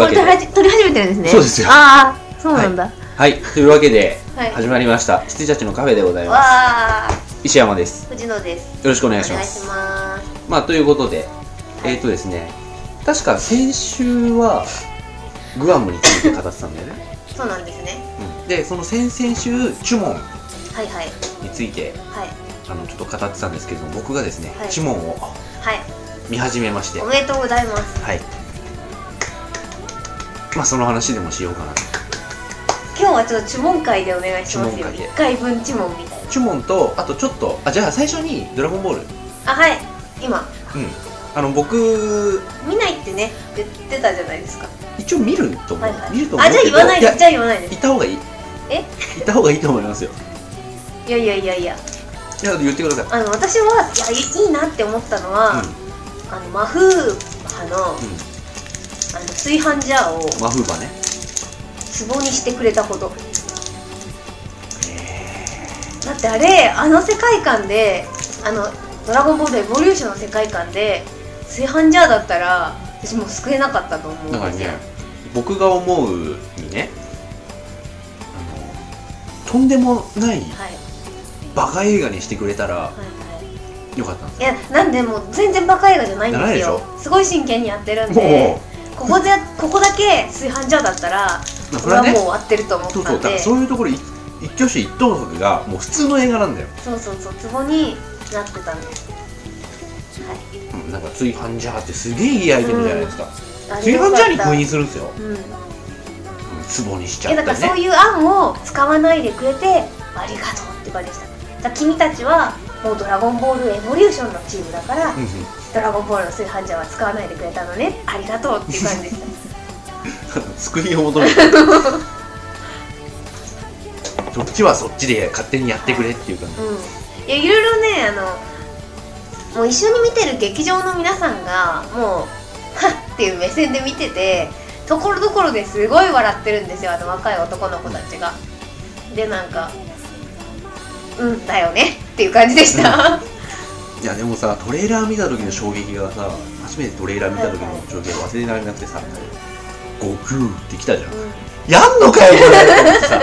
わけで。撮り始めてるんですね。そうですよ。ああそうなんだ、はい。というわけではい。始まりました。羊たちのカフェでございます。石山です。よ藤野です。ろしくお願おいします。ます。まあということでえっ、とですね確か先週はグアムについて語ってたんだよね、そうなんですね。うん、でその先々週チュモンはいはい。についてはい。あのちょっと語ってたんですけれども僕がですね、はい。チュモンをはい。見始めまして。おめでとうございます。はいまあその話でもしようかなと。今日はちょっと注文会でお願いしますよ。注文会で。1回分注文みたいな。チュモンとあとちょっとあじゃあ最初に「ドラゴンボール」あはい。今。うん。あの僕見ないってね言ってたじゃないですか。一応見ると思う、はいはい。見ると思うあじゃあ言わないでじゃあ言わないで。す行った方がいい。え？行った方がいいと思いますよ。いやいやいやいや。いや言ってください。あの私はいやいいいなって思ったのは、うん。あの魔風派の,、あの炊飯ジャーをうんマフーバね。壺にしてくれたことだってあれあの世界観であの「ドラゴンボールエボリューション」の世界観で炊飯ジャーだったら私もう救えなかったと思うんだからね僕が思うにねあのとんでもないはい。バカ映画にしてくれたらはいはい。よかったんですいやなんでもう全然バカ映画じゃないんですよ。すごい真剣にやってるんでここでここだけ炊飯ジャーだったらまあこれはもう終わってると思っそうそうだからたんでそういうところい一挙手一投足がもう普通の映画なんだよ、そうそうそう壺になってたんです。はい。うん、なんか炊飯ジャーってすげえいいアイテムじゃないですか、炊飯ジャーに封印するんですよ、うん。うん、壺にしちゃいったりねやだからそういう案を使わないでくれてありがとうって感じでした。君たちはもうドラゴンボールエボリューションのチームだから、うんうんドラゴンボールの炊飯ジャーは使わないでくれたのね。ありがとうっていう感じでした。救いを求めて。そっちはそっちで勝手にやってくれっていう感じ、うん。いやいろいろねあのもう一緒に見てる劇場の皆さんがもうはっ っていう目線で見ててところどころですごい笑ってるんですよあの若い男の子たちが。でなんかうんだよねっていう感じでした、いやでもさトレーラー見た時の衝撃がさ初めてトレーラー見た時の衝撃が忘れられなくてさ「悟空」って来たじゃん。うん。やんのかよこれ。と 思ってさ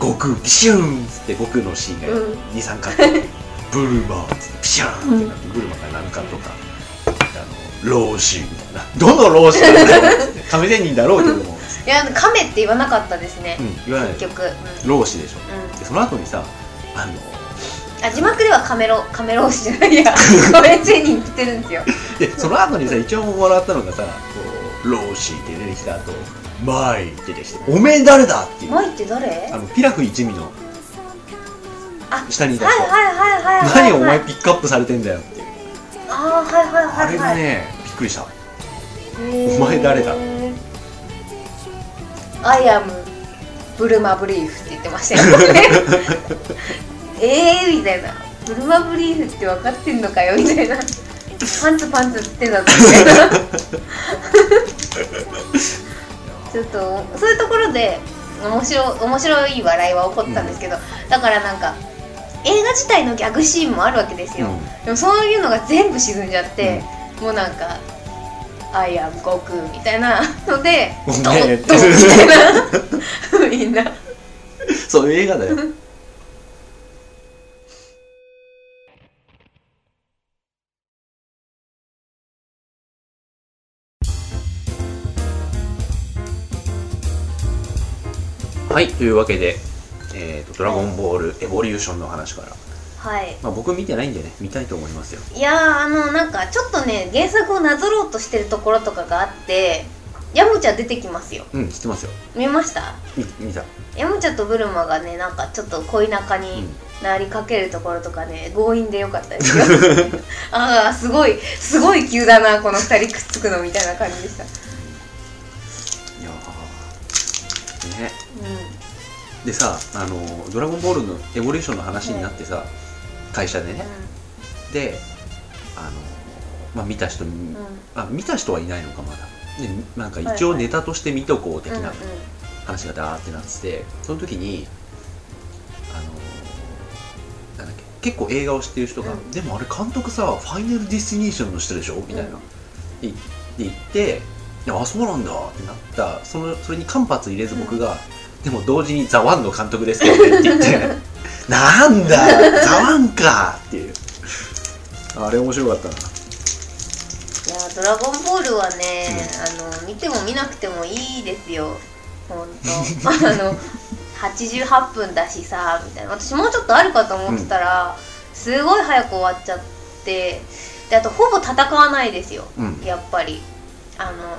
悟空ピシューンっつって悟空のシーンがうん。23カットブルマーっつってピシューンってなってブルマが何カットか。あの老子みたいな。どの老子なんだよっつって。亀仙人だろうけども、いや亀って言わなかったですね、うん、言わない結局、うん。老子でしょ。うん。でその後にさあのあ字幕ではカメロカメロ推しじゃないや。亀仙人って言ってるんですよ。でその後にさ一応もらったのがさこう老子って出てきた後マイって出てきておめえ誰だっていう。マイって誰？あのピラフ一味の。あ下にいた人。はいはいはいはいはい何お前ピックアップされてんだよっていう。あーはいはいはいはいあれがねびっくりした。お前誰だ？アイアムブルマブリーフって言ってましたよね えーみたいな。ブルマブリーフって分かってんのかよみたいな。パンツパンツってんだぞみたいなちょっとそういうところで面白面白い笑いは起こったんですけど、だからなんか映画自体のギャグシーンもあるわけですよ、うん。でもそういうのが全部沈んじゃって、もうなんか「アイアム悟空」みたいな。のでごドンドンみたいな。みんな。そういう映画だよはいというわけで、えーと「ドラゴンボールエボリューション」の話から、はい。まあ、僕見てないんでね見たいと思いますよ。いやーあのなんかちょっとね原作をなぞろうとしてるところとかがあってヤムチャ出てきますよ。うん知ってますよ。見ました？見見た。ヤムチャとブルマがねなんかちょっと恋仲になりかけるところとかね強引でよかったですよ。ああすごいすごい急だなこの二人くっつくのみたいな感じでしたね。うでさあの「ドラゴンボール」のエボリューションの話になってさ、会社でん。ねであの、まあ、見た人あ見た人はいないのかまだ。でなんかはい一応ネタとして見とこう的うんうん。な話がダーってなっててその時にあのなんだっけ結構映画を知ってる人が、うん。でもあれ監督さファイナルディスティネーションの人でしょ？みたいな、いで言っていやあそうなんだ。ってなった。そのそれに間髪入れず僕が、でも同時に「ザ・ワンの監督ですけどね。って言って。なんだ。ザ・ワンか。っていう。あれ面白かったな。いやドラゴンボールはね、あの見ても見なくてもいいですよ。本当 あの88分だしさみたいな。私もうちょっとあるかと思ってたら、すごい早く終わっちゃって。であとほぼ戦わないですよ、うん。やっぱり。あの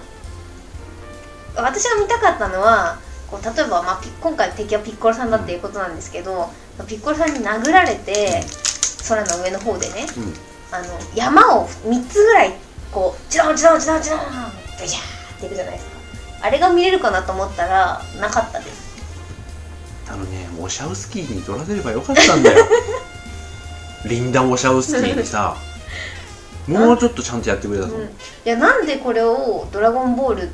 私が見たかったのはこう例えば、まあ、ピ今回敵はピッコロさんだっていうことなんですけど、ピッコロさんに殴られて空の上の方でねうん。あの山を3つぐらいこうチロンチロンチロンチロンベシャーっていくじゃないですか。あれが見れるかなと思ったらなかったです。あのねウォシャウスキーに取らせればよかったんだよ。リンダ・ウォシャウスキーにさ もうちょっとちゃんとやってくれたと思う、うん、いやなんでこれを「ドラゴンボール」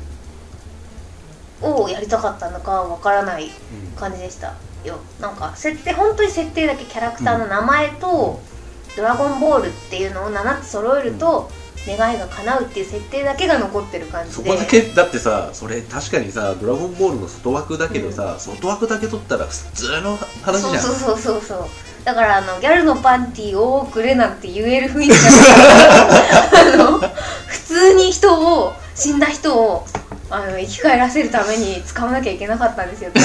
をやりたかったのかわからない感じでしたよ。なんか設定本当に設定だけキャラクターの名前と「ドラゴンボール」っていうのを7つ揃えると、願いが叶うっていう設定だけが残ってる感じで。そこだけだってさそれ確かにさ「ドラゴンボール」の外枠だけどさ、外枠だけ取ったら普通の話じゃん。そうそうそうそう。だからあのギャルのパンティーをくれなんて言える雰囲気じゃない。あの普通に人を死んだ人をあの生き返らせるために使わなきゃいけなかったんですよ。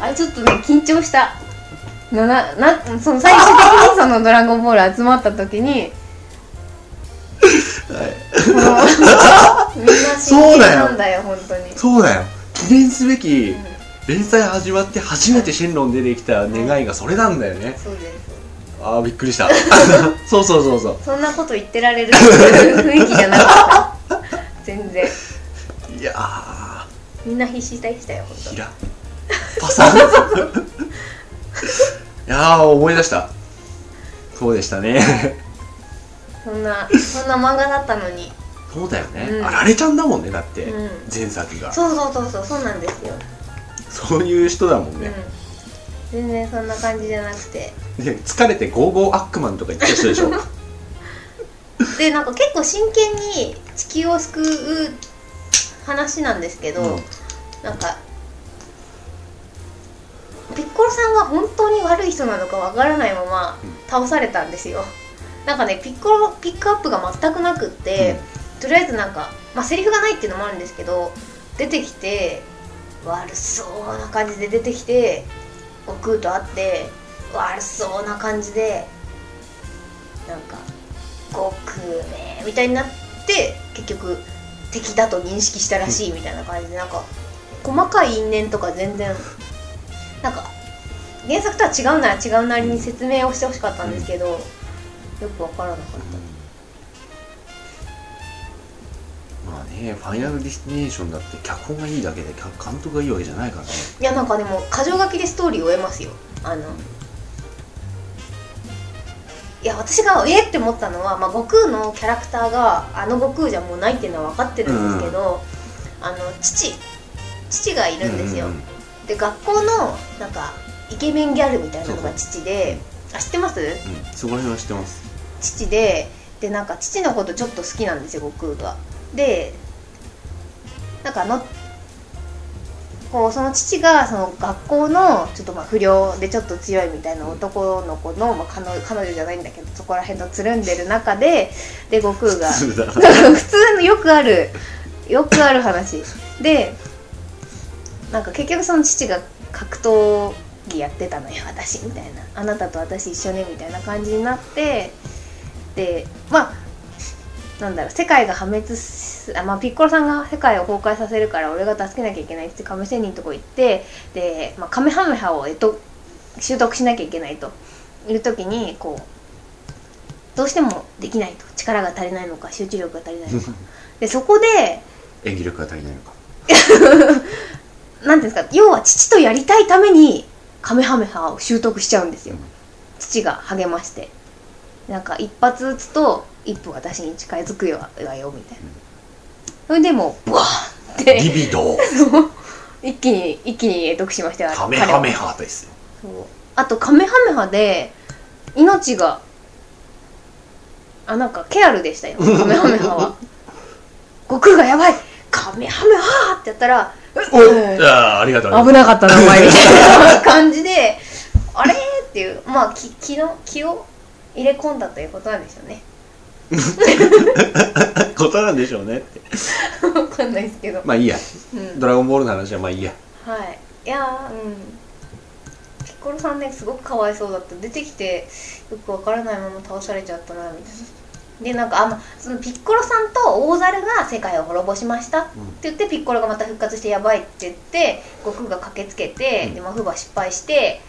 あれちょっとね緊張した。なななその最終的にその「ドラゴンボール」集まった時にみんな真剣なんだよ本当に。そうだよ。記念すべき連載始まって初めてシェンロン出てきた願いがそれなんだよね、そうですああびっくりした。そうそうそうそう。そんなこと言ってられる？雰囲気じゃなかった？全然。いやー。みんな必死でしたよ本ひら。パサン？いやー思い出した。そうでしたね。当そんなそんな漫画だったのに。そうだよね、うん。あられちゃんだもんねだって、うん。前作が。そうそうそうそうそうなんですよ、そういう人だもんね、うん全然そんな感じじゃなくて。で疲れてゴーゴーアックマンとか言った人でしょ？でなんか結構真剣に地球を救う話なんですけど、うん。なんかピッコロさんは本当に悪い人なのかわからないまま倒されたんですよ。なんかねピッコロピックアップが全くなくって、とりあえずなんかまあセリフがないっていうのもあるんですけど出てきて悪そうな感じで出てきて悟空と会って悪そうな感じでなんか悟空めみたいになって結局敵だと認識したらしいみたいな感じでなんか細かい因縁とか全然なんか原作とは違うなら違うなりに説明をしてほしかったんですけど、よくわからなかった。まあねファイナルディスティネーションだって脚本がいいだけで脚監督がいいわけじゃないからね。いやなんかでも箇条書きでストーリーを得ますよあのいや私がえって思ったのは、まあ、悟空のキャラクターがあの悟空じゃもうないっていうのは分かってるんですけど、あの父父がいるんですよ、うんうんで学校のなんかイケメンギャルみたいなのが父であ知ってます？うん。そこら辺は知ってます。父ででなんか父のことちょっと好きなんですよ悟空がでなんかあのこうその父がその学校のちょっとまあ不良でちょっと強いみたいな男の子の、まあ、彼女彼女じゃないんだけどそこら辺とつるんでる中でで悟空が普通だ。普通のよくあるよくある話。でなんか結局その父が格闘技やってたのよ私みたいな。あなたと私一緒ねみたいな感じになってでまあなんだろう世界が破滅すあ、まあ、ピッコロさんが世界を崩壊させるから俺が助けなきゃいけないって亀仙人のとこ行ってで、まあ、カメハメハを、えっと、習得しなきゃいけないと。いう時にこうどうしてもできないと。力が足りないのか集中力が足りないのか。でそこで演技力が足りないのか。なんていうんですか要は父とやりたいためにカメハメハを習得しちゃうんですよ、父が励まして。なんか一発撃つと一歩私に近づくよわよみたいな。それでもうブワーンって。リビド 一気に一気に得しましたよカメハメハですよ。そう。あとカメハメハで命があなんかケアルでしたよ カメハメハは。悟空がやばい。カメハメハーってやったらおうんああありがとう。危なかったなお前みたいな感じであれっていうまあ気気の気を入れ込んだということなんでしょうね ことなんでしょうねって。わかんないですけど、まあいいや。うん、ドラゴンボールの話はまあいいや。はい。いやーうん。ピッコロさんねすごくかわいそうだった。出てきてよくわからないまま倒されちゃったなみたいな。でなんかあのそのピッコロさんと大猿が世界を滅ぼしました。って言ってピッコロがまた復活してやばいって言って悟空が駆けつけて、うん。でマフバ失敗して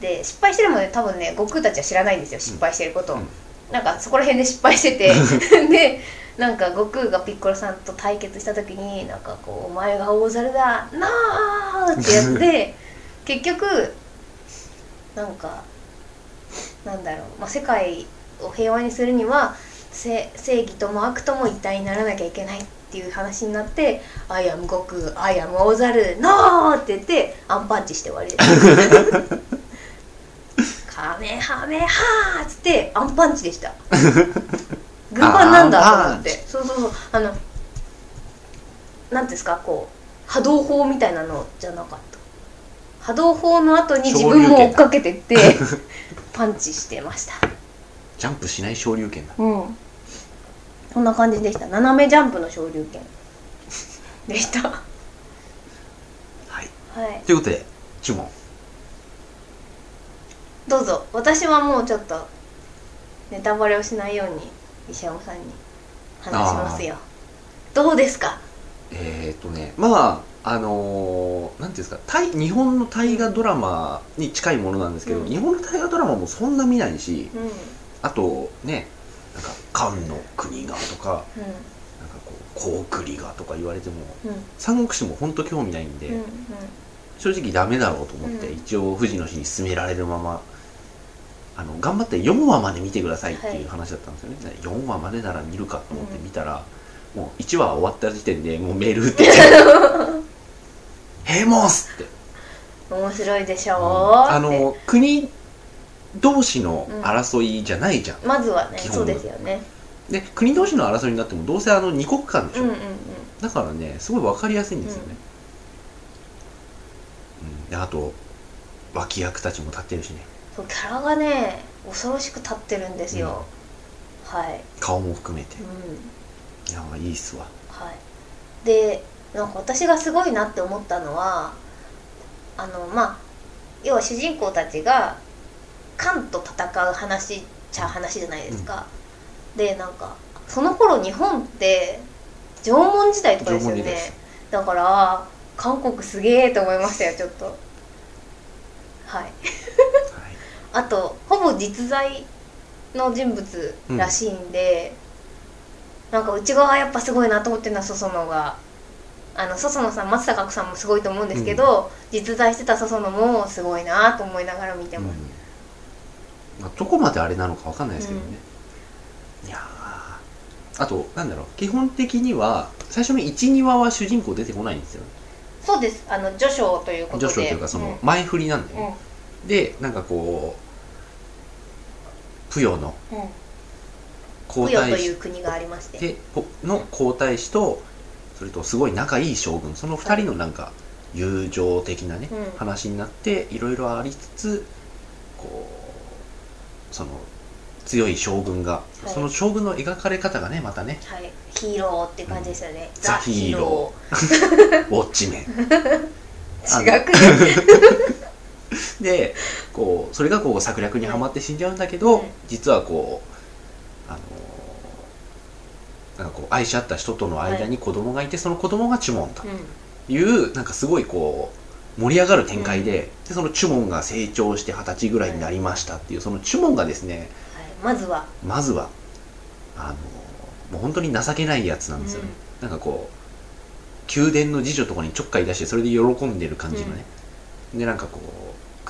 で失敗してるもんね多分ね悟空たちは知らないんですよ失敗してることを、うんなんかそこら辺で失敗してて でなんか悟空がピッコロさんと対決した時になんかこう「お前が大猿だなあ!」ってやつで 結局なんかなんだろう、まあ、世界を平和にするにはせ正義とも悪とも一体にならなきゃいけないっていう話になって「 I am 悟空 I am 大猿 No!」って言ってアンパンチして終わりです。カメハメハーっつってアンパンチでした。軍パンなんだと思って。そうそうそう。あのなんていうんですかこう波動砲みたいなのじゃなかった。波動砲の後に自分も追っかけてってパンチしてました。ジャンプしない昇竜拳だ。うん。そんな感じでした。斜めジャンプの昇竜拳。でした。ははいい。ということで注文どうぞ。私はもうちょっとネタバレをしないように石山さんに話しますよ。どうですか？えー、っとねまああのー、なんていうんですか大日本の大河ドラマに近いものなんですけど、うん。日本の大河ドラマもそんな見ないしうん。うんあとねなんか「漢の国が」とかなんかこう「高栗が」とか言われてもうん。三国志も本当興味ないんで、うんうん。正直ダメだろうと思って、うん。一応富士の日に進められるままあの頑張って4話まで見てくださいってはいいう話だったんですよね、で4話までなら見るかと思って見たら、もう1話終わった時点でもうメール打ってきて 「ヘモス!」って、面白いでしょう、あの国同士の争いじゃないじゃん、まずはねそうですよね。で国同士の争いになってもどうせあの2国間でしょ、うんうんうん。だからねすごい分かりやすいんですよね、うん。であと脇役たちも立ってるしねキャラがね恐ろしく立ってるんですよ、はい。顔も含めて。うん。いやいいっすわ。はい。でなんか私がすごいなって思ったのはあのまあ要は主人公たちが漢と戦う話っちゃ話じゃないですか、でなんかその頃日本って縄文時代とかですよね。だから韓国すげえと思いましたよちょっと。はいはい あとほぼ実在の人物らしいんで、なんか内側やっぱすごいなと思ってるのは笹野が。あの笹野さん松たか子さんもすごいと思うんですけど、実在してた笹野もすごいなと思いながら見てうん。ます、まあ、どこまであれなのかわかんないですけどね、いやー。あとなんだろう。基本的には最初の12話は主人公出てこないんですよ。そうです。あの序章ということで。女章というかそのうん。前振りなんだよね、でなんかこうプヨのうん。うんと太子いう国がありまして。でこの皇太子とそれとすごい仲いい将軍その2人のなんか友情的なね、うん。話になっていろいろありつつこうその強い将軍が、い。その将軍の描かれ方がねまたねはい。ヒーローって感じですよね、ザヒーロウォッチメン。ー違くね でこうそれがこう策略にはまって死んじゃうんだけど、うん。実はこうあのなんかこう愛し合った人との間に子供がいて、その子供がチュモンとうん。いうなんかすごいこう盛り上がる展開で,、でそのチュモンが成長して二十歳ぐらいになりましたっていうそのチュモンがですねはい、まずは。まずはあのもう本当に情けないやつなんですよね、なんかこう宮殿の次女とかにちょっかい出してそれで喜んでる感じのね、でなんかこう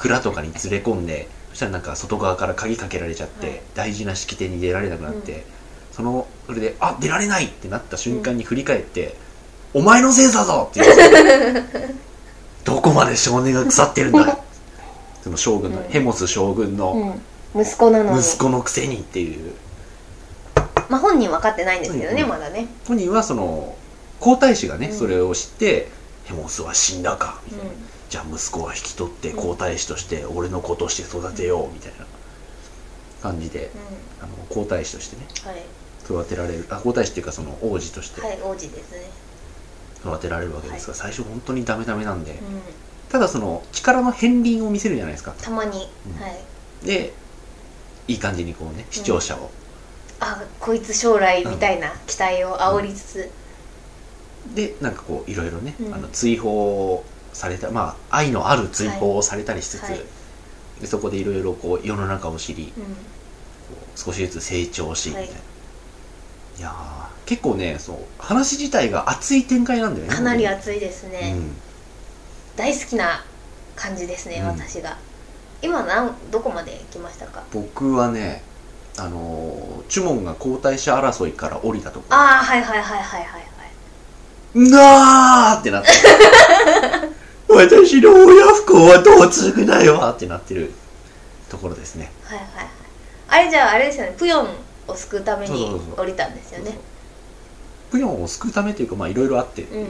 蔵とかに連れ込んでそしたらなんか外側から鍵かけられちゃって、はい。大事な式典に出られなくなって、うん。そのそれで「あ出られない!」ってなった瞬間に振り返って「お前のせいだぞ!」って言って どこまで少年が腐ってるんだその将軍の、うん。ヘモス将軍のうん、息子なのに。息子のくせにっていう。まあ本人分かってないんですけどね、うん。まだね。本人はその皇太子がね、うん。それを知ってヘモスは死んだかみたいな、うんじゃあ息子は引き取ってうん。皇太子として俺の子として育てようみたいな感じでうあの皇太子としてね育てられるあ皇太子っていうかその王子としてはい王子ですね。育てられるわけですが、最初本当にダメダメなんで、うん。ただその力の片鱗を見せるじゃないですか。たまに、うん。はい。でいい感じにこうね視聴者を、あこいつ将来みたいな期待を煽りつつ、でなんかこういろいろね、うん。あの追放されたまあ愛のある追放をされたりしつつ、はい。はい。でそこでいろいろこう世の中を知りうん。少しずつ成長しみたいな、はいい、やー結構ねそう話自体が熱い展開なんだよねかなり熱いですね、うん。大好きな感じですね、うん。私が。今なんどこまで来ましたか？僕はねあのーチュモンが皇太子争いから降りたとこ。ああはいはいはいはいはいはい。なーってなって 私の親不幸はどうなよってなってるところですね。はいはいはい。あれじゃああれですよね。プヨンを救うために降りたんですよね。プヨンを救うためというかまあいろいろあって。うん。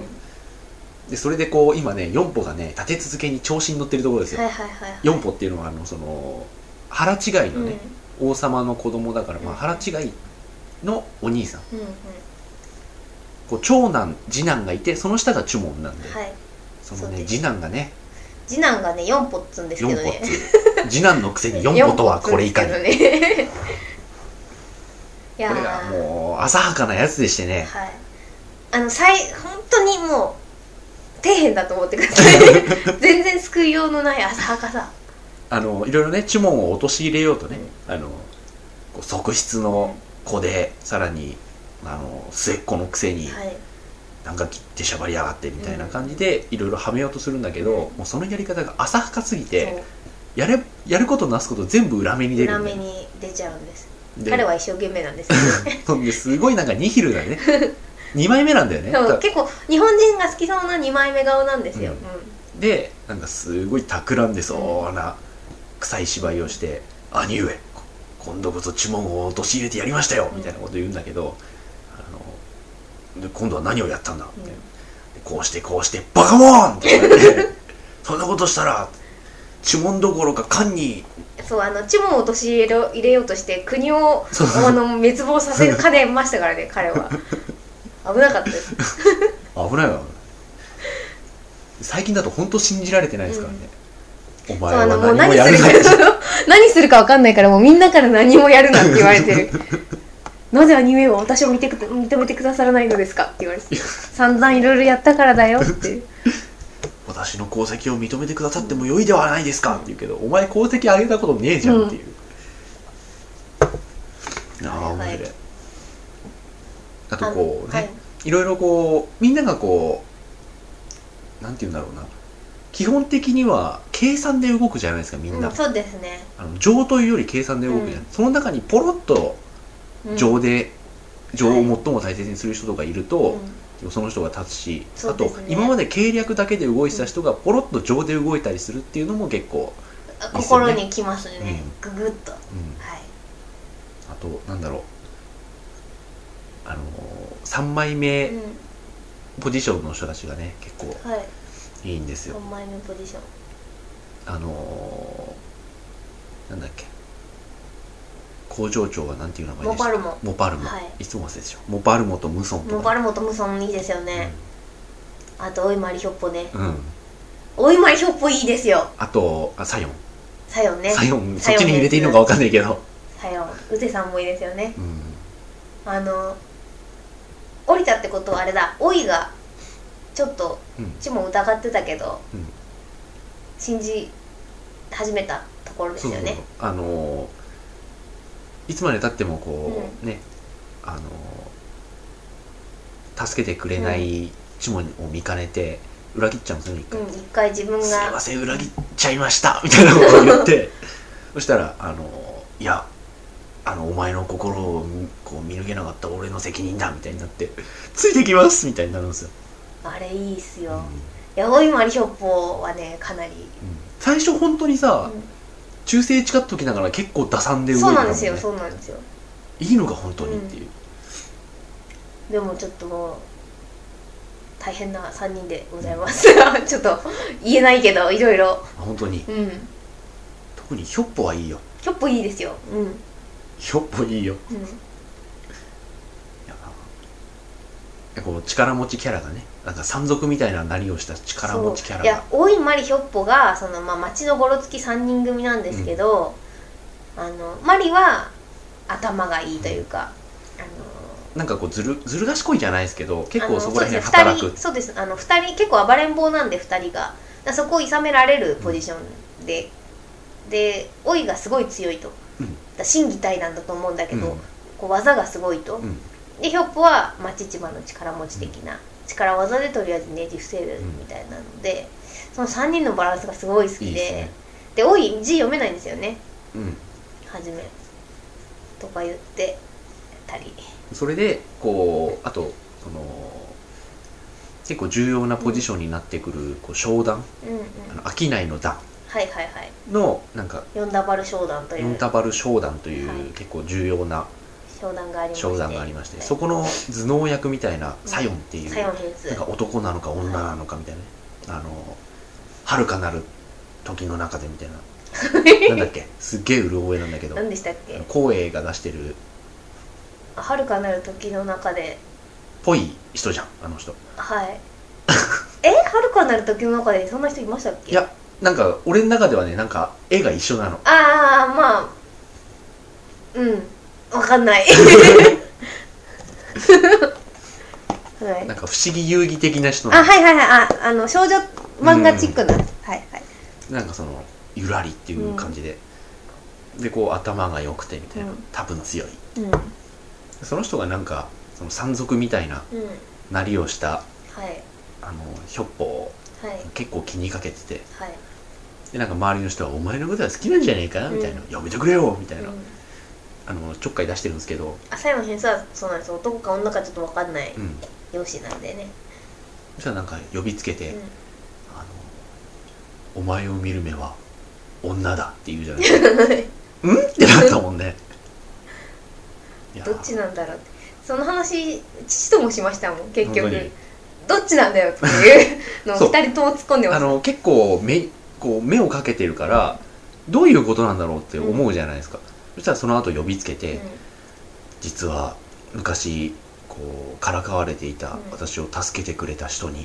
でそれでこう今ねヨンポがね立て続けに調子に乗ってるところですよ、はいはいはいはい。ヨンポっていうのはあのその腹違いのね、王様の子供だから、まあ、腹違いのお兄さんうん。うんうん。こう長男次男がいてその下がチュモンなんで、はいそのね次男がね。次男がね4歩っつうんです4歩っけどね。て次男のくせに4歩とはこれいかに。ねいやー。これがもう浅はかなやつでしてね。はい。あの最本当にもう底辺だと思ってください。全然救いようのない浅はかさ。あのいろいろねチュモンを陥れようとね、あの側室の子でさらにあの末っ子のくせにはいなんか切ってしゃばりやがってみたいな感じでいろいろはめようとするんだけど、うん。もうそのやり方が浅はかすぎそてやれやることなすこと全部裏目に出るんだよ。に出ちゃうんです。で彼は一生懸命なんです すごいなんかニヒルだね。2枚目なんだよね。結構日本人が好きそうな2枚目顔なんですよ、うん。でなんかすごい企んでそうな臭い芝居をして「兄上こ今度こそ呪文を陥れてやりましたよ」みたいなこと言うんだけど、で今度は何をやったんだ？みたいな、でこうしてこうして「バカモン!」って言われて。そんなことしたら呪文どころか漢に。そうあのチモンを陥れろ入れようとして国をあの滅亡させかねましたからね 彼は。危なかったです。危ないわ。最近だと本当信じられてないですからね、お前はそうあのもう何も何するやるなって何するか分かんないからもうみんなから何もやるなって言われてるなぜアニメを私を見てく認めてくださらないのですかって言われて散々いろいろやったからだよって 私の功績を認めてくださっても良いではないですかって言うけど、お前功績上げたことねえじゃんっていう、ああ面白い、あとこうね、はい。い、ろいろこうみんながこうなんて言うんだろうな。基本的には計算で動くじゃないですかみんな、うん、そうですね、あの情というより計算で動くじゃん、うん。その中にポロッとうん、情で、情をはい最も大切にする人とかいると、その人が立つし、あと今まで計略だけで動いてた人がポロッと情で動いたりするっていうのも結構、うん心にきますね、うググッと、うん、はい。あとなんだろう。あのー、3枚目うん。ポジションの人たちがね結構はい。いいんですよ。3枚目ポジション。あのー、なんだっけ工場長はなんていう名前でした？モパルモ。モパルモ、はい。い、つも忘れてしょモパルモとムソンとか。モパルモとムソンいいですよね、あとおいまりひょっぽね。うん、うんおいまりひょっぽいいですよ。あとあサヨン。サヨンね。サヨン。そっちに入れていいのか分かんないけど、サヨン。ウテさんもいいですよね。うん、あの降りたってことはあれだ。おいがちょっとうん。ちも疑ってたけど、うん。信じ始めたところですよね。そうそうそう。あのーいつまでたってもこう、ねあのー助けてくれないチモを見かねて裏切っちゃうんですよね一回、うん一回自分すいがません裏切っちゃいましたみたいなことを言って。そしたらあのーいやあのお前の心をこう見抜けなかった俺の責任だみたいになってついてきますみたいになるんですよ、あれいいっすよ、うん。いやおいまりひょっぽはねかなり、最初本当にさ、うん忠誠誓っときながら結構打算で動いてそうたもんね。なんですよそうなんですよ。いいのか本当にっていう、でもちょっともう大変な3人でございます。ちょっと言えないけどいろいろ。本当に。うん。特にひょっぽはいいよ。ひょっぽいいですよ。うん。ひょっぽいいよ。うんいやこう力持ちキャラがねなんか山賊みたいななりをした力持ちキャそう。いやラが大井マリひょっぽがその、まあ、町のゴロつき3人組なんですけど、あのマリは頭がいいというか、あのなんかこうずるずる賢いじゃないですけど結構そこら辺働く。そうです。あの2人結構暴れん坊なんで2人が。そこを諌められるポジションで、で老いがすごい強いと、うん。心技体なんだと思うんだけど、うん。こう技がすごいと、うんでひょっぽは町千葉の力持ち的な、力技でとりあえずねじ伏せるみたいなので、その3人のバランスがすごい好きでいいですね。で老い字読めないんですよね。うん。はじめ。とか言ってたり。それでこうあとその結構重要なポジションになってくるこう商談。うんうん。あの商いの段。はいはいはい。のなんか四ダバル商談という。ヨンタバル商談という、はい。結構重要な商談がありまして。商談がありまして、はいそこの頭脳役みたいなサヨンっていう、なんか男なのか女なのかみたいなね、あの遥かなる時の中でみたいな。なんだっけ？すっげえうる覚えなんだけど。何でしたっけ？光栄が出してる。遥かなる時の中で。ぽい人じゃんあの人。はい。え？遥かなる時の中でそんな人いましたっけ？いやなんか俺の中ではねなんか絵が一緒なの。ああまあうんわかんない。はい。なんか不思議遊戯的な人あなの。はいはいはい。ああの少女漫画チックな、はいはい。なんかそのゆらりっていう感じで、でこう頭が良くてみたいな、うん。多分強い。うん。うんその人がなんかその山賊みたいななりをしたはい。あのひょっぽをはい。結構気にかけてて。はい。でなんか周りの人は「お前のことは好きなんじゃねえか?」みたいな。う「やめてくれよ」みたいな、うんあのちょっかい出してるんですけど、朝の偏差はそうなんです。男か女かちょっとわかんない。うん、容姿なんでね、そしたらなんか呼びつけてうん「あのお前を見る目は女だ」って言うじゃない。ですかうん？ってなったもんね。いやどっちなんだろうって。その話父ともしましたもん結局。本当に。どっちなんだよっていうのをそう。二人とも突っ込んでます。あの結構目こう目をかけてるからどういうことなんだろうって思うじゃないですか、そしたらその後呼びつけて、うん。実は昔こうからかわれていたうん。私を助けてくれた人に、う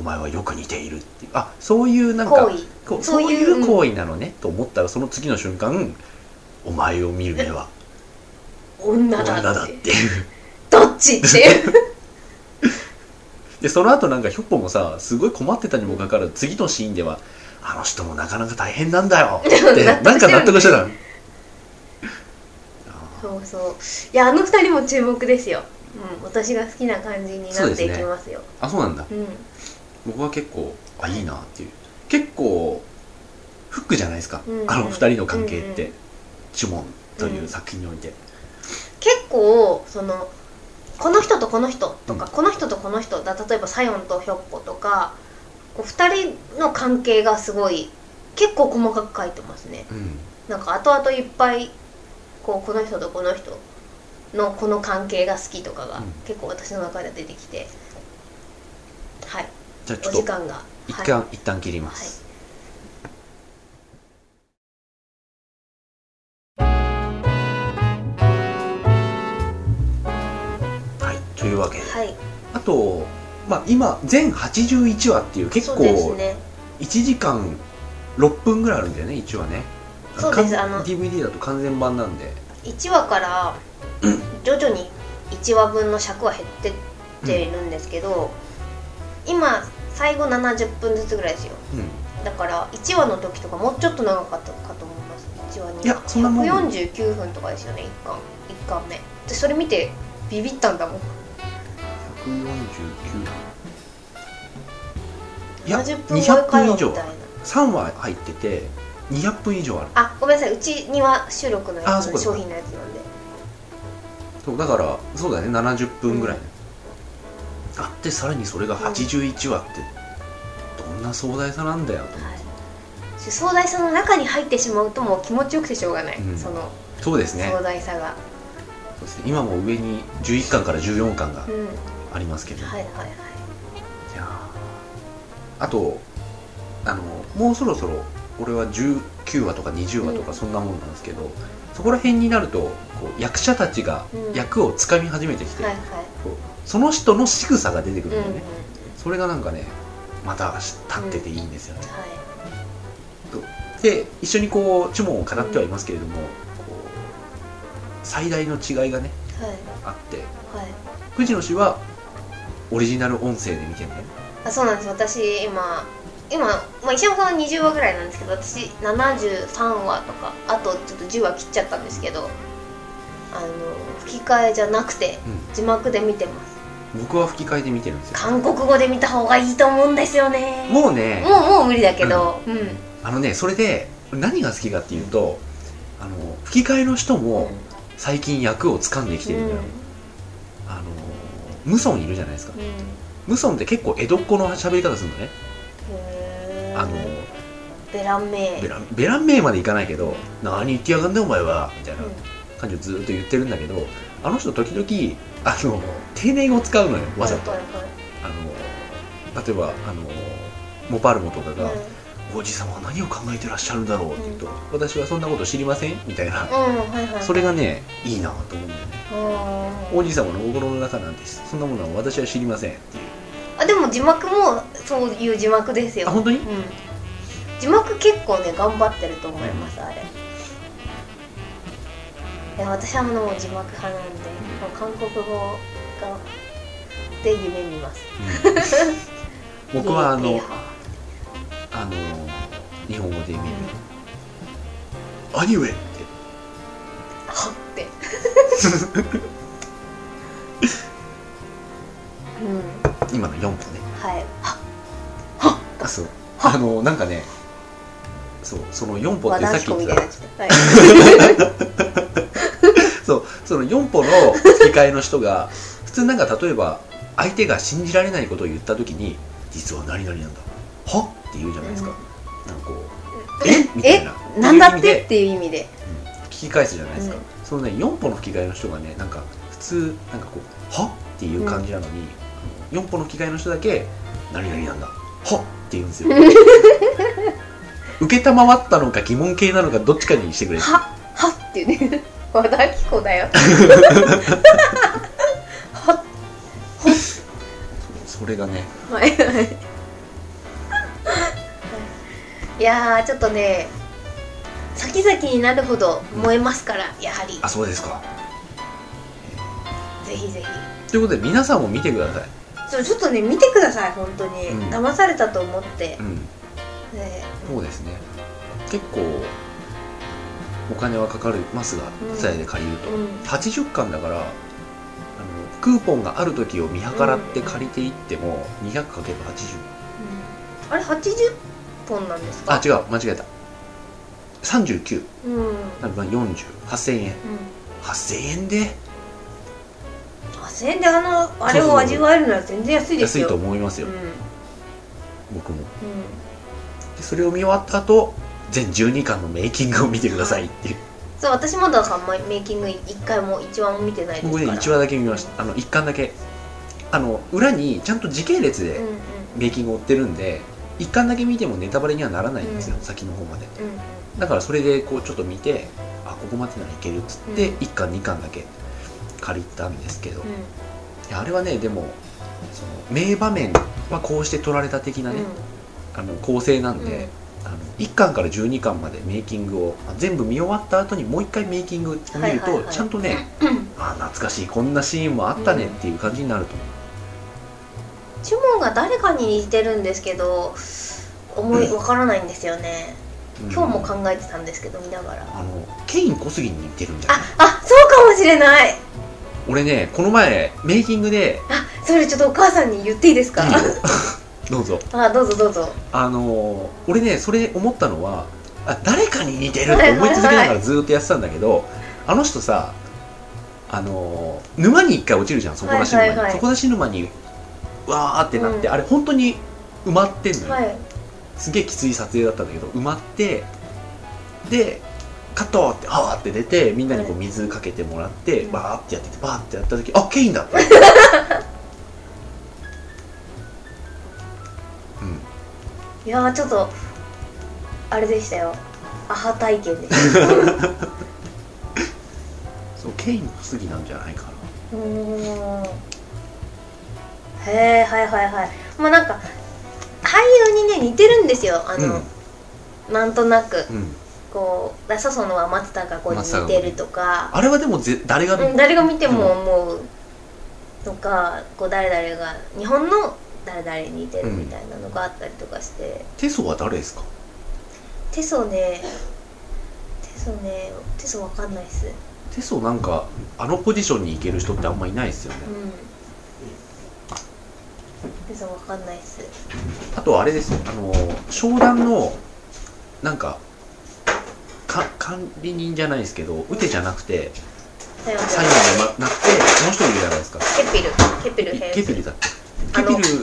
お前はよく似ているっていうあそういうなんかそそうういう行為なのね、と思ったらその次の瞬間お前を見る目はん、女女だってていう。どっちっていう。でその後なんかひょっぽもさすごい困ってたにもかかわらず次のシーンではあの人もなかなか大変なんだよって 納なんか納得してたの。あそうそう。いやあの二人も注目ですよ、うん、私が好きな感じになっていきますよ。あそうなんだ。うん。僕は結構あいいなっていう。結構フックじゃないですか、うんうん。あの二人の関係って、うんうん。呪文という作品において、結構そのこの人とこの人とか、うん。この人とこの人だ例えばサヨンとヒョッポとかこう2人の関係がすごい結構細かく書いてますね。うん。なんか後々いっぱいこうこの人とこの人のこの関係が好きとかが、うん。結構私の中で出てきてはい。おじゃあちょっと時間が一はい。旦、一旦切ります、はい、というわけで、はい。あと、まあ、今全81話っていう結そ構うですね。1時間6分ぐらいあるんだよね1話ね。そうです。あの DVD だと完全版なんで1話から徐々に1話分の尺は減ってってるんですけど、今最後70分ずつぐらいですよ。うん。だから1話の時とかもうちょっと長かったかと思います。1話に。いやそんなもん。149分とかですよね1巻。1巻目。でそれ見てビビったんだもん。149いや70分超え200分以上かよみたいな3話入ってて200分以上ある。あごめんなさい。うちには収録のやつ商品のやつなんで。そうだからそうだね。70分ぐらい、あってさらにそれが81話ってどんな壮大さなんだよと、はい。壮大さの中に入ってしまうともう気持ちよくてしょうがない、うん。そのそうですね。壮大さが、そうですね。今も上に11巻から14巻がうん。ありますけど、はいはいはいやー。あとあのもうそろそろ俺は19話とか20話とかそんなもんなんですけど、そこら辺になるとこう役者たちがうん。役をつかみ始めてきて、はいはい。こうその人の仕草が出てくるうんんうんだよね、それがなんかねまた立ってていいんですよね、はい。で一緒にこう注文を語ってはいますけれども、こう最大の違いがねはい。あってはい。藤野氏はオリジナル音声で見てるんだよね。あそうなんです。私今今、まあ、石山さんは20話ぐらいなんですけど私73話とかあとちょっと10話切っちゃったんですけどあの吹き替えじゃなくてうん。字幕で見てます。僕は吹き替えで見てるんですよ。韓国語で見た方がいいと思うんですよね。もうね。もうもう無理だけど。うん、あのねそれで何が好きかっていうとあの吹き替えの人も最近役を掴んできてるんだよ、あのムソンいるじゃないですか。うん。うんムソンって結構江戸っ子の喋り方するのねあのベランメイ。ベランベラン名までいかないけど「何言ってやがんだよお前は」みたいなうん。感じをずっと言ってるんだけどあの人時々あの丁寧語を使うのよわざと、はいはい。あの例えばあのモパルモとかが、はいおじさまは何を考えてらっしゃるんだろうって言うと、私はそんなこと知りません？みたいな、うんうんはいはい。それがねいいなと思うんだよね。うん。王子様の心の中なんですそんなものは私は知りません。っても字幕もそういう字幕ですよ。あ本当に？うん。字幕結構ね頑張ってると思いますあれ。いや私はもう字幕派なんで、もう韓国語がで夢見ます。うん。僕はあのあの日本語で見る。ー「アニメ」って。はって。うん今の4歩ね。はい。はあそう。あのなんかねそうその4歩和ってさっき言ってた。はいたそうその4歩の吹き替えの人が普通なんか例えば相手が信じられないことを言った時に実は何々なんだ。は？って言うじゃないですか、なんかこうえ？みたいな。え？なんだっっていう意味で。てっていう意味で。聞き返すじゃないですか、うん。そのね4歩の吹き替えの人がねなんか普通なんかこう「は?」っていう感じなのに、4歩の吹き替えの人だけ「何々なんだ。は?」っ。て言うんですよ。受けたまわったのか疑問形なのかどっちかにしてくれ。ははっていうね。和田アキ子だよ。はそれがね。はいはい。いやーちょっとね先々になるほど燃えますから、やはり。あそうですか。ぜひぜひ。ということで皆さんも見てくださいそうちょっとね見てください本当に、うん。騙されたと思って。う、ん。ね。そうですね。結構お金はかかりますがうんツタヤで借りると、うん。80巻だからあのクーポンがある時を見計らって借りていっても 200×80 あれ80本なんですか？あ違う。間違えた。39うん、うん、なので408000円。8000円で8000円であのあれを味わえるのは全然安いですよ。安いと思いますよ、うん。僕も。うん。でそれを見終わった後全12巻のメイキングを見てくださいっていう。そう私まださメイキング1回も1話も見てないですから。僕ね1話だけ見ました。あの1巻だけ。あの裏にちゃんと時系列でうんうん。メイキングを追ってるんで1巻だけ見てもネタバレにはならないんですよ、うん。先の方まで。うんだからそれでこうちょっと見てあここまでならいけるっつって、うん。1巻2巻だけ借りたんですけど、いうん。やあれはねでもその名場面はこうして撮られた的なね、あの構成なんで、あの1巻から12巻までメイキングをあ全部見終わった後にもう一回メイキングを見ると、ちゃんとね、あ懐かしいこんなシーンもあったねっていう感じになると思う、チュモンが誰かに似てるんですけど思いわからないんですよね、うん。今日も考えてたんですけど見ながら。あのケイン小杉に似てるんじゃない？ああそうかもしれない俺ねこの前メイキングであそれちょっとお母さんに言っていいですか？どうぞ。あどうぞどうぞ。あのー俺ねそれ思ったのはあ誰かに似てるって思い続けながらずーっとやってたんだけど、あの人さあのー沼に一回落ちるじゃん底なし沼に、はいはいはい。底なし沼にわーってなって、うん。あれ本当に埋まってんのよ、はい。すげえきつい撮影だったんだけど埋まってでカットってあーって出てみんなにこう水かけてもらって、うん。バーってやっててバーってやった時あケインだって。いやーちょっとあれでしたよ。アハ体験で。し たそうケイン小杉なんじゃないかな。うーん。へえはいはいはい。まあなんか俳優にね似てるんですよ。あの、なんとなく。うん、うん、こう笹生のは松たか子に似てるとか、あれはでもぜ誰が、うん、誰が見ても思うとかこう誰々が日本の誰々に似てるみたいなのがあったりとかして、テソは誰ですか？手相ね手相ね手相わかんないっす。テソなんかあのポジションに行ける人ってあんまいないですよね。うん。わかんないっす。あとあれです。よあの商談のなんかか管理人じゃないですけどウテじゃなくてさようサイモンでなってこの人いるじゃないですか。ケピル。ケピル編ケピルだっけあのケピル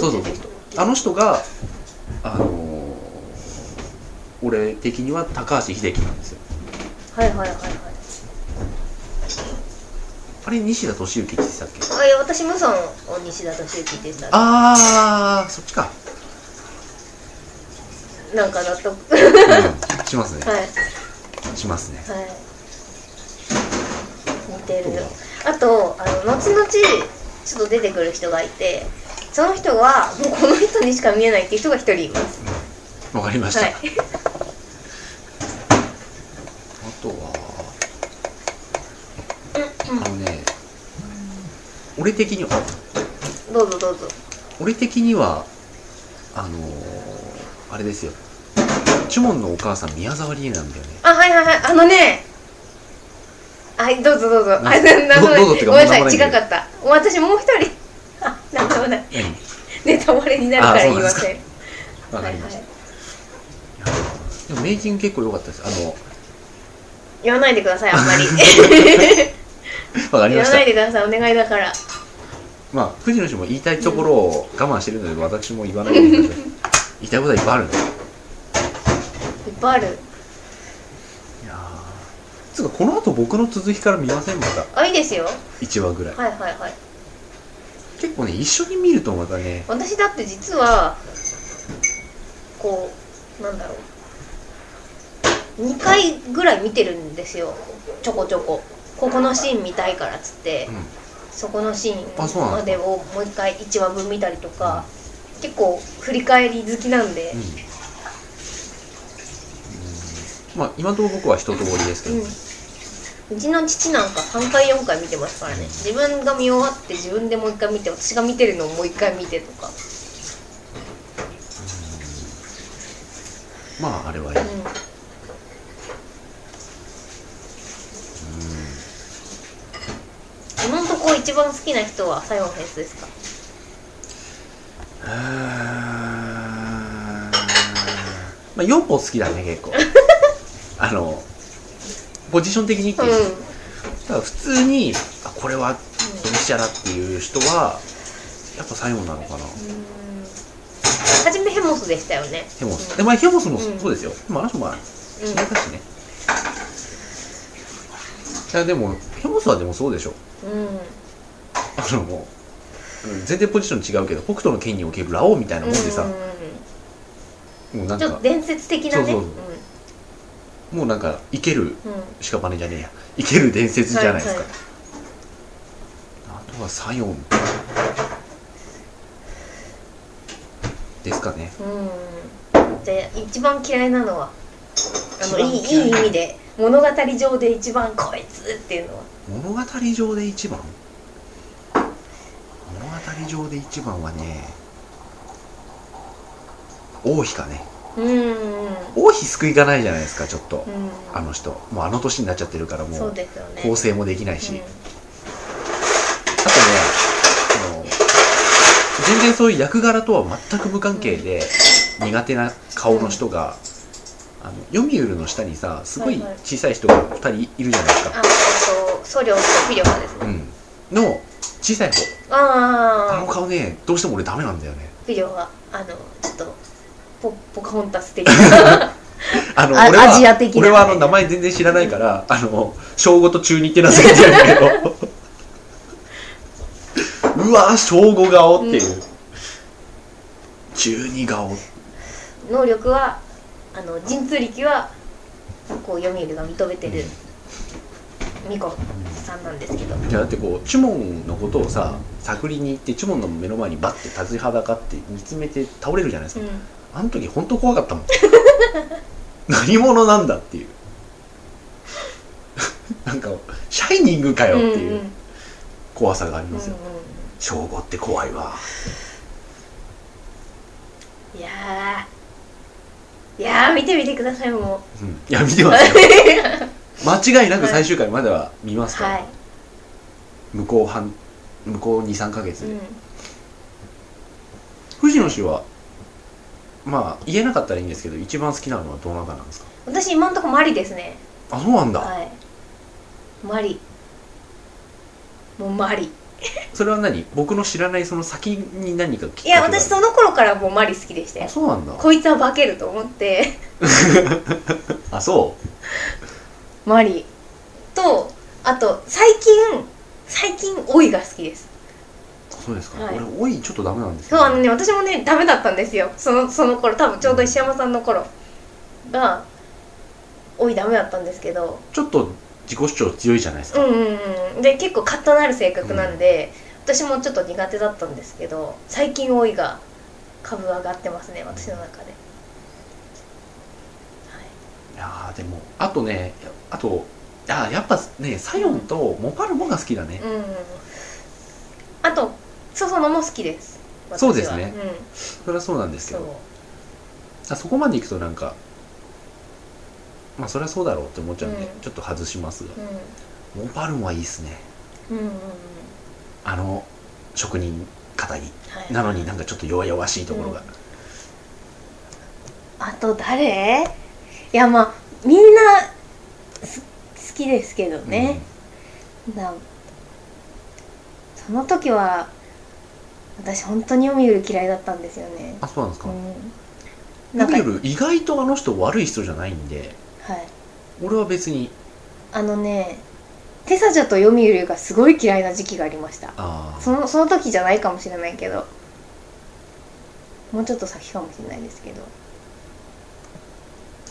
そうそうってあの人があのー俺的には高橋秀樹なんですよ。はいはいはいはい。あれ西田敏行って言ってたっけ？あいや私無尊を西田敏行ってさあーそっちか、なんか納得。うん、しますね、はい。しますね。はい。似てるあとあの後々ちょっと出てくる人がいてその人はもうこの人にしか見えないっていう人が一人います。わかりました、はい。あとは？あのね俺的には？どうぞどうぞ。俺的にはあのーあれですよチュモンのお母さん宮沢りえなんだよね。あはいはいはい。あのね。はいどうぞどうぞ。あななんどどうぞってかごめんなさいもう名前違かった。私もう一人。あなんでもない。何ネタバレになるから言いません。わかりました、はいでもメイキング結構良かったです。あの言わないでくださいあんまり。わかりました。言わないでくださいお願いだから。まあ藤野氏も言いたいところを我慢してるので私も言わないでください。言いたいことはいっぱいあるんで。すぱいあるいやー。つうかこの後僕の続きから見ませんまた。あいいですよ。1話ぐらい。はいはいはい。結構ね一緒に見るとまたね。私だって実はこうなんだろう。2回ぐらい見てるんですよ。ちょこちょこ。ここのシーン見たいからっつって、うん。そこのシあそうなんだーンまでをもう一回1話分見たりとか、結構振り返り好きなんで。うん、うんまあ今のところ僕は一通りですけど、うん、うちの父なんか3回4回見てますからね。自分が見終わって自分でもう一回見て私が見てるのをもう一回見てとか、まああれは。いい、うん。うん、今のところ一番好きな人はサヨンフェイスですか？まあ4歩好きだね結構あのポジション的にってう。ん。いう、ただ普通にあこれはドミシャラっていう人はやっぱ最後なのかな。初めヘモスでしたよね。ヘモス、うんでまあヘモスもうん。そうですよ、でもあの人まあうん。しね、いやでもヘモスはでもそうでしょ。うん。あのもううん全然ポジション違うけど北斗の剣におけるラオウみたいなもんでさ、うん。もうなんかちょっと伝説的なね。そうそうもうなんか生けるうん。うん屍じゃねえや。生ける伝説じゃないですか、あとはサヨンですかね。うん。で一番嫌いなのはあのいいいいい意味で物語上で一番こいつっていうのは。物語上で一番？物語上で一番はね王妃かね。うん王妃救いがないじゃないですかちょっと、うん。あの人。もうあの年になっちゃってるからもそう構成もできないし、うん。あとねあの全然そういう役柄とは全く無関係で苦手な顔の人が、あの読売の下にさすごいはいはい。小さい人が2人いるじゃないですか、あえっとソリョウとフィですね。うん。の小さい方。あのああ顔ねどうしても俺ダメなんだよね。フィリョカあのちょっとポポカホンタス的な。あ あの俺はアジア的な。俺はあの名前全然知らないから、あの小5と中2って名付けてるんだけど。うわ小5顔っていう、中2顔。能力はあの神通力はこう読売が認めてる巫女さんなんですけど。いやだってこうチュモンのことをさ探りに行ってチュモンの目の前にバッて立ちはだかって見つめて倒れるじゃないですか、うんあの時本当怖かったもん。何者なんだっていう。なんかシャイニングかよっていううん怖さがありうんますよ。うん正午って怖いわ。いやー。いやー見てみてくださいもう。ん。いや見てますよ。間違いなく最終回までは見ますから、うはい、向こう半向こう23ヶ月で、うん、藤野氏はまあ言えなかったらいいんですけど一番好きなのはどなたなんですか？私今んとこマリですね。あそうなんだ、はい。マリ。もうマリ。それは何？僕の知らないその先に何かきっかいけがあるや私その頃からもうマリ好きでしたよあそうなんだ。こいつは化けると思って。あそマリ。とあと最近最近オイが好きです。うそうですか、はい。俺多いちょっとダメなんですそうあのね私もねダメだったんですよ。そのその頃。多分ちょうど石山さんの頃がオイダメだったんですけど。ちょっと自己主張強いじゃないですか、うんうんうん。で結構カッとなる性格なんで、私もちょっと苦手だったんですけど最近オイが株上がってますね私の中で、い。やーでもあとねあとあやっぱねサヨンとモパルモが好きだね、はい、うん。あとソソノも好きです。そうですね。うん。それはそうなんですけそう。どあそこまでいくとなんかまあそれはそうだろうって思っちゃうんで、うん。ちょっと外しますが。うモパルモはいいっすね。んうんうんうん。あの職人肩に。はい。なのになんかちょっと弱々しいところが、あと誰？いやまあみんなす好きですけどね、なその時は私本当に読売嫌いだったんですよね。あそうなんですか、うん。なんか読売意外とあの人悪い人じゃないんではい。俺は別に。あのねテサジャと読売がすごい嫌いな時期がありました。そのその時じゃないかもしれないけど。もうちょっと先かもしれないですけど。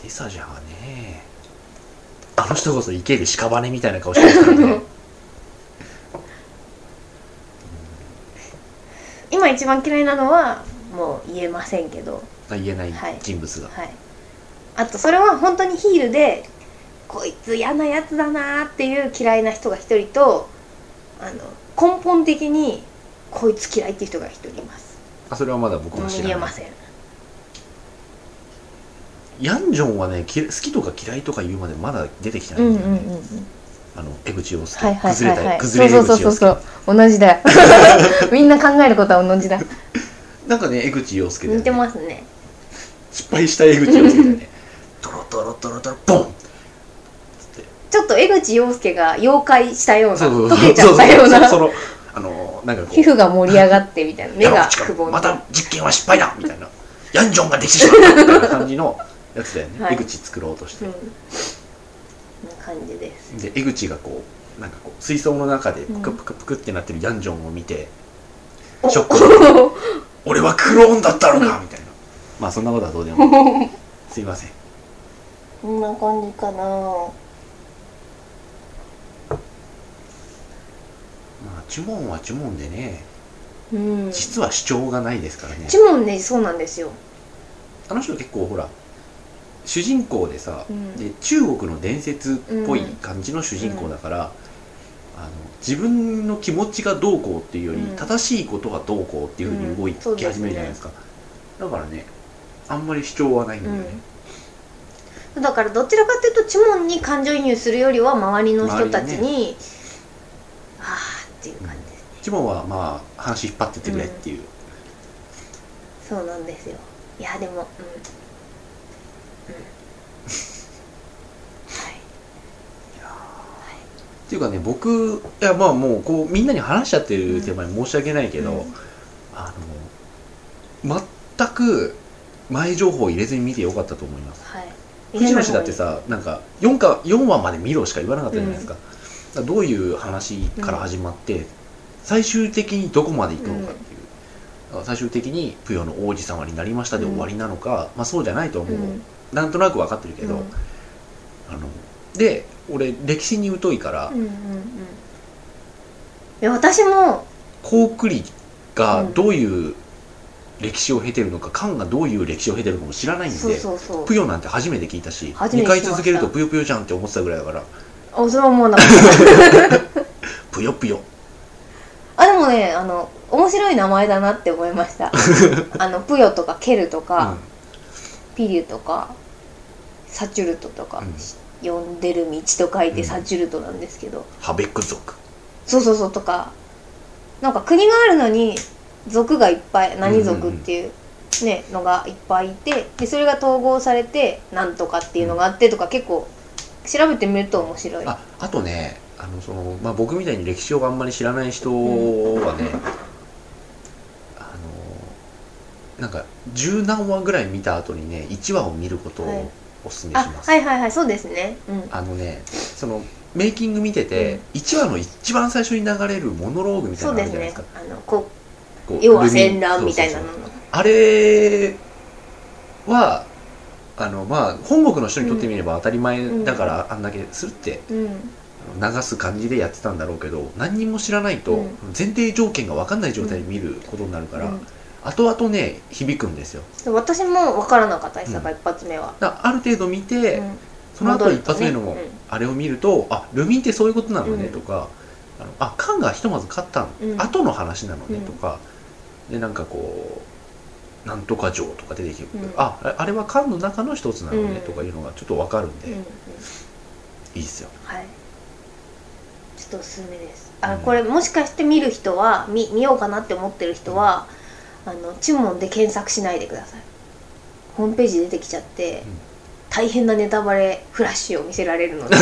テサじゃあねあの人こそ生ける屍みたいな顔してますからね 今一番嫌いなのはもう言えませんけど。あ言えないはい。人物が、はい。あとそれは本当にヒールでこいつ嫌なやつだなーっていう嫌いな人が一人とあの根本的にこいつ嫌いっていう人が一人います。あそれはまだ僕も知らない。言えません。ヤンジョンはねき好きとか嫌いとか言うまでまだ出てきてないうんんですよね、うんうんうんあの江口洋介、はいはい崩れたはいはい。崩れそう江口洋介そうそう。そうそう同じだ。よ みんな考えることは同じだ。なんかね江口洋介だよ似てねますね。失敗した江口洋介だよね。トロトロトロトロボン！ちょっと江口洋介が妖怪したような。そうそう溶けちゃったような。そのあのなんかこう。皮膚が盛り上がってみたいな。目が。くぼんでまた実験は失敗だ！みたいな。ヤンジョンができてしまった。みたいな感じのやつだよね、はい。江口作ろうとして、うん。な感じです。で江口がこうなんかこう水槽の中でプクプクプクってなってるヤンジョンを見て、お。ショック 俺はクローンだったのかみたいな。まあそんなことはどうでも すいません。こんな感じかな。まあ呪文は呪文でねうん。実は主張がないですからね。ジモンねそうなんですよ。あの人結構ほら主人公でさ、うん。で中国の伝説っぽい感じの主人公だから、あの自分の気持ちがどうこうっていうより、うん。正しいことがどうこうっていうふうに動いうんそうですねき始めるじゃないですか、だからねあんまり主張はないんだよね、うん、だからどちらかというとチモンに感情移入するよりは周りの人たちに、ああっていう感じですね、ジモンはまあ話引っ張ってってくれっていう、そうなんですよ。いやでもうんうんっていうかね僕いやまあもうこうみんなに話しちゃってる手前申し訳ないけど、うん。あの全く前情報を入れずに見てよかったと思います。はい。藤野氏だってさなんか 4, か4話まで見ろしか言わなかったじゃないですか,、だからどういう話から始まって、最終的にどこまで行くのかっていう、最終的にプヨの王子様になりましたで終わりなのか、まあそうじゃないと思う、うんなんとなく分かってるけど、うん。あので俺歴史に疎いから、うんうんうん。いや私もコウクリがうん。どういう歴史を経てるのか、カンがどういう歴史を経てるのかも知らないんでそうそうそう。プヨなんて初めて聞いたし2初めて聞きました。回続けるとプヨプヨじゃんって思ってたぐらいだから。あそれは思わなか。ったプヨプヨあでもねあの面白い名前だなって思いました。あのプヨとかケルとか、ピリュとかサチュルトとか、うん。呼んでる道と書いてうん。サチュルトなんですけど、ハベク族。そうそうそうとか。なんか国があるのに族がいっぱい何族っていう,、ねのがいっぱいいてでそれが統合されてなんとかっていうのがあってとか結構調べてみると面白い。ああとねあのその、まあ、僕みたいに歴史をあんまり知らない人はね、なんか十何話ぐらい見た後にね1話を見ることはい。をおすすめあします、はいはいはいそうですね。うん。あのねそのメイキング見てて、1話の一番最初に流れるモノローグみたいなそうですねのあるじゃないですか。あのここうう要は戦乱みたいなの。そうそうそう。あれはあのまあ本国の人にとってみれば当たり前だからあんだけするってうん。流す感じでやってたんだろうけど何にも知らないとうん。前提条件が分かんない状態で見ることになるから、うん後々ね響くんですよ。で私も分からなかったですだから一発目は、だある程度見て、うん。その後一発目のうん。あれを見ると、あルミンってそういうことなのねうん。とか、あのあカンがひとまず勝ったん、うん。後の話なのねうん。とか、でなんかこうなんとか城とか出てきて、うん。あああれはカンの中の一つなのねうん。とかいうのがちょっと分かるんで、いいですよ。はい。ちょっとおすすめです。あ、うん。これもしかして見る人は見見ようかなって思ってる人は、あの注文で検索しないでください。ホームページ出てきちゃって、うん。大変なネタバレフラッシュを見せられるので。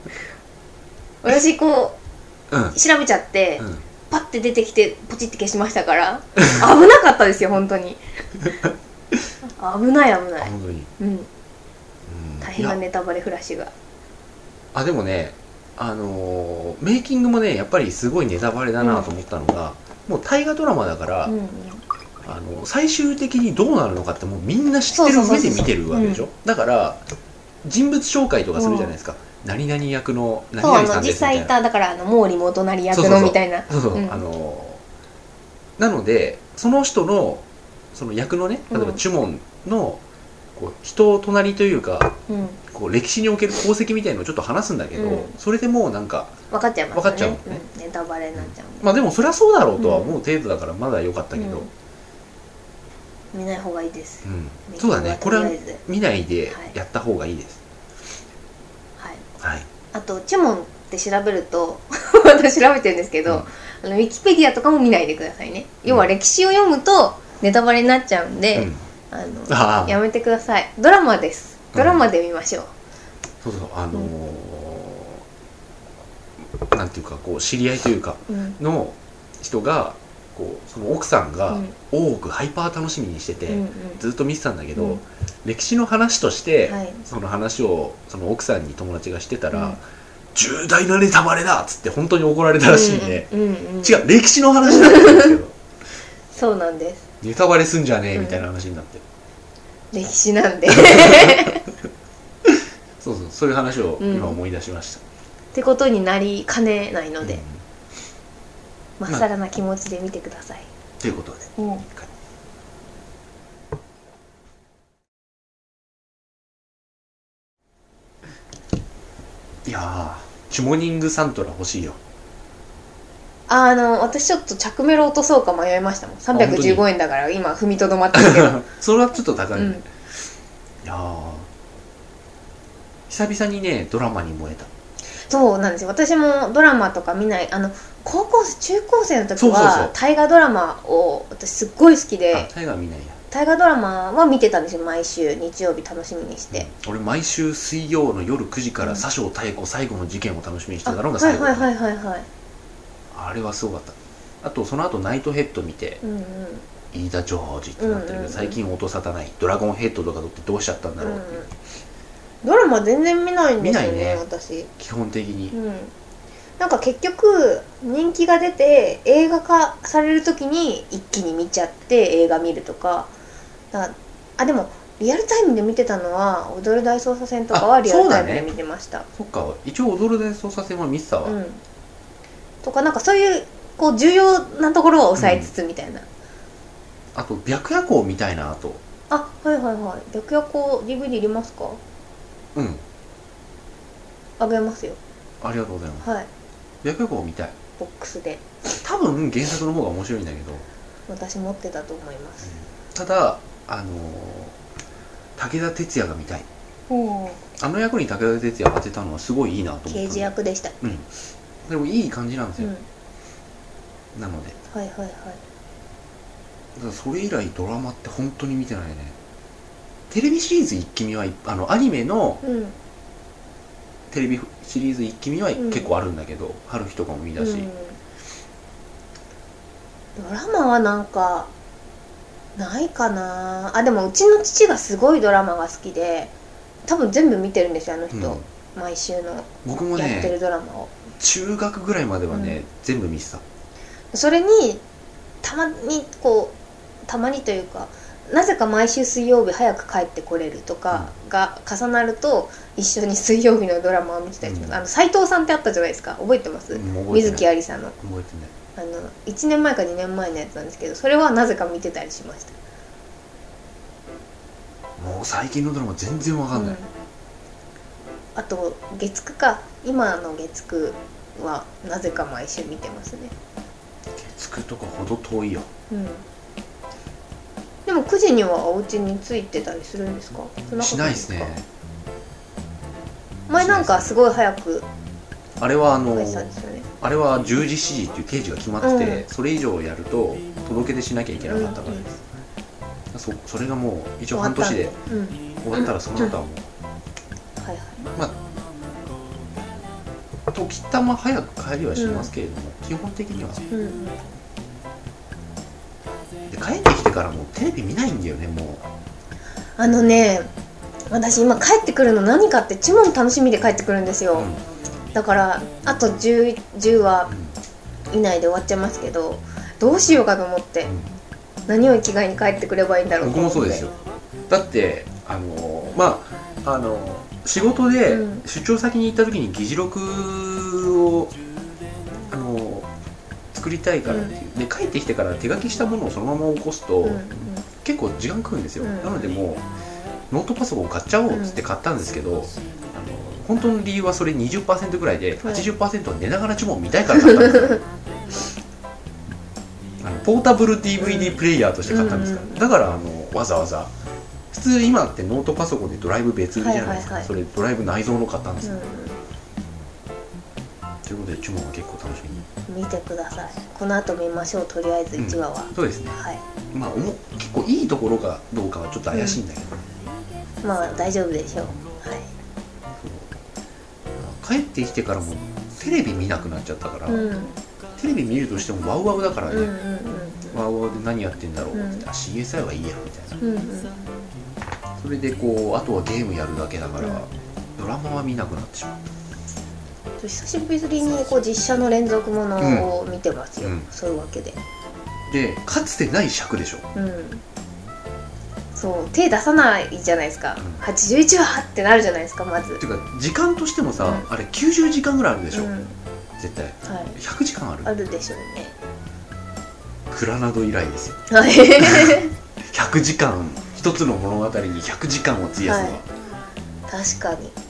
私こうん。う調べちゃって、うん。パッて出てきてポチって消しましたから危なかったですよ本当に。危ない危ない、あ本当に、うん、うん。大変なネタバレフラッシュが。あでもねあのーメイキングもねやっぱりすごいネタバレだなと思ったのが、もう大河ドラマだから、うんうん。あの最終的にどうなるのかってもうみんな知ってる上で見てるわけでしょ？だから人物紹介とかするじゃないですか、何々役の何々さんですみたいな。ただからあの毛利元就役のみたいなそうそう、うん。あのなのでその人のその役のね例えばうんチュモンのこう人となりというかうん。こう歴史における功績みたいのをちょっと話すんだけど、うん。それでもうなんか分かっちゃいますよね。分かっちゃう。ねうん。ネタバレになっちゃう。んで、まあでもそりゃそうだろうとは思う程度だからまだ良かったけど、うん。見ない方がいいです、うん。そうだね。これは見ないではいやった方がいいです。はい。はい、あとチュモンって調べると 私調べてるんですけど、うん。あのウィキペディアとかも見ないでくださいね。要は歴史を読むとネタバレになっちゃうんで、うん。あのやめてください。ドラマです。ドラマで見ましょう、そうそう。あのーなんていうかこう知り合いというかうんの人がこうその奥さんがうん。大奥ハイパー楽しみにしてて、うんうん。ずっと見てたんだけど、うん。歴史の話として、はい。その話をその奥さんに友達がしてたら、うん。重大なネタバレだっつって本当に怒られたらしいんで、うんうんうん違う歴史の話だったんですけど そうなんです。ネタバレすんじゃねえうん。みたいな話になって、歴史なんで。そうそうそういう話をうん。今思い出しました、ってことになりかねないのでうん、まっさらな気持ちで見てください、ということで。うん。い。やーチュモニングサントラ欲しいよ。あの私ちょっと着メロ落とそうか迷いましたもん。本当に？315円だから今踏みとどまってるけど、それはちょっと高い、ね。うん、いやー。久々にねドラマに燃えたそうなんですよ。私もドラマとか見ない。あの高校生中高生の時は大河ドラマを私すっごい好きあでタイガー見ないや、大河ドラマは見てたんですよ。毎週日曜日楽しみにして、俺毎週水曜の夜9時からうん。佐生妙子最後の事件を楽しみにしてあたのが最後、はいはいはいはいはい。あれはすごかった。あとその後ナイトヘッド見てうんうん。飯田ジョージってなってるけど、うんうんうん。最近音沙汰ないドラゴンヘッドとか撮ってどうしちゃったんだろうっていう、うんドラマ全然見ないんですよねね。私。基本的に、うん。なんか結局人気が出て映画化される時に一気に見ちゃって映画見るとか。だからあでもリアルタイムで見てたのは「踊る大捜査線」とかはあリアルタイムで見てました。そっか。一応踊る大捜査線は見てたわ、うん。とかなんかそういうこう重要なところは抑えつつみたいな、あと白夜行みたいなあと。あはいはいはい。白夜行 DVD いりますか？うん。あげますよ。ありがとうございます。はい。白夜行見たい。ボックスで。多分原作の方が面白いんだけど。私持ってたと思います、ただあのー武田鉄矢が見たい。あの役に武田鉄矢当てたのはすごいいいなと思った刑事役でした。うん。でもいい感じなんですよ、うん。なので。はいはいはい。それ以来ドラマって本当に見てないねテレビシリーズ一気見はいあのアニメのうん。テレビシリーズ一気見はうん。結構あるんだけど、春日とかも見たし、うん。ドラマはなんかないかな。あでもうちの父がすごいドラマが好きで多分全部見てるんですよあの人、うん。毎週の僕もやってるねドラマを。中学ぐらいまではね、うん。全部見てた。それにたまにこうたまにというかなぜか毎週水曜日早く帰ってこれるとかが重なると一緒に水曜日のドラマを見てたりします、うん。あの斉藤さんってあったじゃないですか？覚えてます、水木有さんの。覚えてない。あの1年前か2年前のやつなんですけどそれはなぜか見てたりしました。もう最近のドラマ全然わかんない、うん。あと月9か。今の月9はなぜか毎週見てますね。月9とかほど遠いよ。うんでも9時にはお家に着いてたりするんですか？しないですね。前なんかすごい早くあれはあのね。あれは10時7時っていう刑事が決まってて、うん。それ以上やると届け出しなきゃいけなかったからです、そそれがもう一応半年でうんうん。終わったらその後はもう、はいはい。まあ時たま早く帰りはしますけれども、基本的にはうんからもうテレビ見ないんだよねもあのね私今帰ってくるの何かって一番楽しみで帰ってくるんですう、よ、うん。だからあと 10, 10話以内で終わっちゃいますけどどうしようかと思って何を生きがいに帰ってくればいいんだろうと僕思って。もそうですよ。だってあのまああの仕事でうん。出張先に行った時に議事録をりたいからっていう、で帰ってきてから手書きしたものをそのまま起こすと、結構時間食うんですよ、うん。なのでもうノートパソコン買っちゃおうっつって買ったんですけど、あの本当の理由はそれ20%ぐらいで、80%は寝ながら注文見たいから買ったんですよ。あのポータブル DVD プレイヤーとして買ったんですから、うん。だからあのわざわざ普通今ってノートパソコンでドライブ別売りじゃないですか、はいはいはい。それドライブ内蔵の買ったんですよ、うということで注文は結構楽しみ。にん見てください。この後見ましょうとりあえず1話は、そうですね。はい。まあおも結構いいところかどうかはちょっと怪しいんだけど、まあ大丈夫でしょう。はい。帰ってきてからもテレビ見なくなっちゃったから、うん。テレビ見るとしてもワウワウだからね、うんうんワウワウで何やってんだろう。って、うん。あ CSI はいいやみたいな。うんうん。うんそれでこうあとはゲームやるだけだから、うん。ドラマは見なくなってしまう久しぶりにこう実写の連続ものを見てますよ、うん。そういうわけででかつてない尺でしょ。うん。そう手出さないじゃないですか、うん。81話ってなるじゃないですかまず。っていうか時間としてもさ、うん。あれ90時間ぐらいあるでしょ、うん。絶対。はい。100時間ある？あるでしょうね。クラナド以来ですよ。はい。100時間。一つの物語に100時間を費やすのは、確かに。うん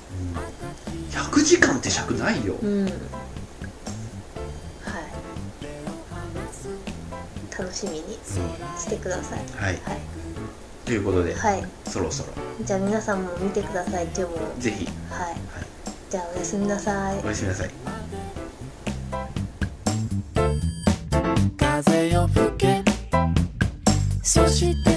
100時間って尺ないよ、うん。はい。楽しみにしてください。はい。はい。ということで、はい。そろそろ。じゃあ皆さんも見てくださいでもぜひ。はい。じゃあおやすみなさい。おやすみなさい。風よ吹け。そして